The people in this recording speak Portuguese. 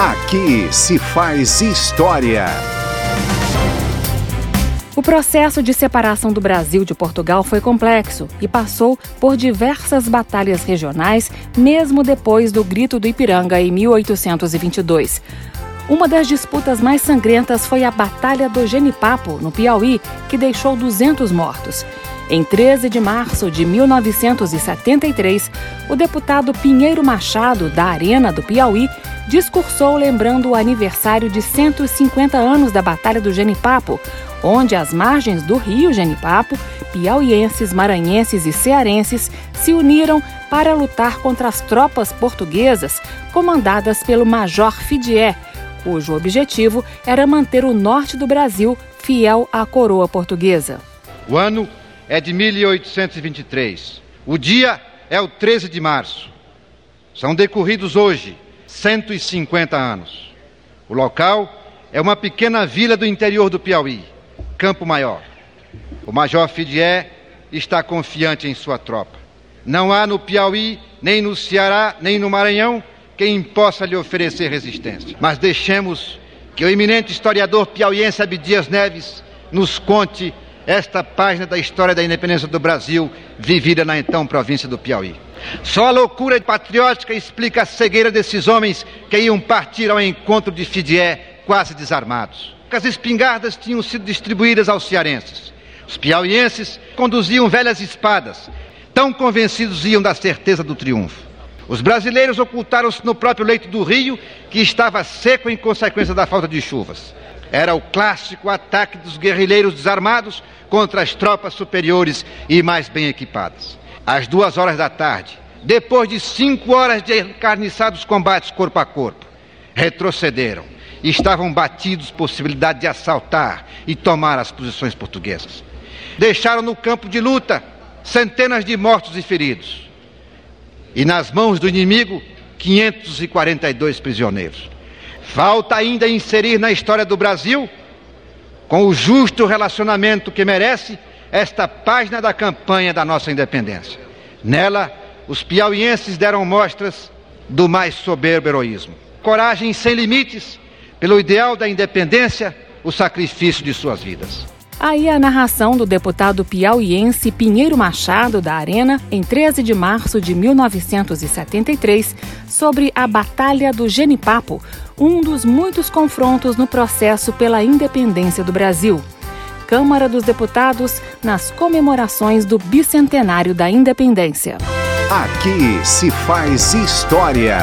Aqui se faz história. O processo de separação do Brasil de Portugal foi complexo e passou por diversas batalhas regionais, mesmo depois do Grito do Ipiranga em 1822. Uma das disputas mais sangrentas foi a Batalha do Genipapo, no Piauí, que deixou 200 mortos. Em 13 de março de 1973, o deputado Pinheiro Machado, da Arena do Piauí, discursou lembrando o aniversário de 150 anos da Batalha do Genipapo, onde às margens do rio Genipapo, piauienses, maranhenses e cearenses se uniram para lutar contra as tropas portuguesas comandadas pelo Major Fidier, cujo objetivo era manter o norte do Brasil fiel à coroa portuguesa. O ano é de 1823. O dia é o 13 de março. São decorridos hoje 150 anos. O local é uma pequena vila do interior do Piauí, Campo Maior. O Major Fidier está confiante em sua tropa. Não há no Piauí, nem no Ceará, nem no Maranhão quem possa lhe oferecer resistência. Mas deixemos que o eminente historiador piauiense Abdias Neves nos conte esta página da história da independência do Brasil, vivida na então província do Piauí. Só a loucura patriótica explica a cegueira desses homens que iam partir ao encontro de Fidié quase desarmados. As espingardas tinham sido distribuídas aos cearenses. Os piauienses conduziam velhas espadas, tão convencidos iam da certeza do triunfo. Os brasileiros ocultaram-se no próprio leito do rio, que estava seco em consequência da falta de chuvas. Era o clássico ataque dos guerrilheiros desarmados contra as tropas superiores e mais bem equipadas. Às duas horas da tarde, depois de cinco horas de encarniçados combates corpo a corpo, retrocederam estavam batidos possibilidade de assaltar e tomar as posições portuguesas. Deixaram no campo de luta centenas de mortos e feridos. E nas mãos do inimigo, 542 prisioneiros. Falta ainda inserir na história do Brasil, com o justo relacionamento que merece, esta página da campanha da nossa independência. Nela, os piauienses deram mostras do mais soberbo heroísmo. Coragem sem limites, pelo ideal da independência, o sacrifício de suas vidas. Aí a narração do deputado piauiense Pinheiro Machado, da Arena, em 13 de março de 1973, sobre a Batalha do Genipapo, um dos muitos confrontos no processo pela independência do Brasil. Câmara dos Deputados nas comemorações do bicentenário da independência. Aqui se faz história.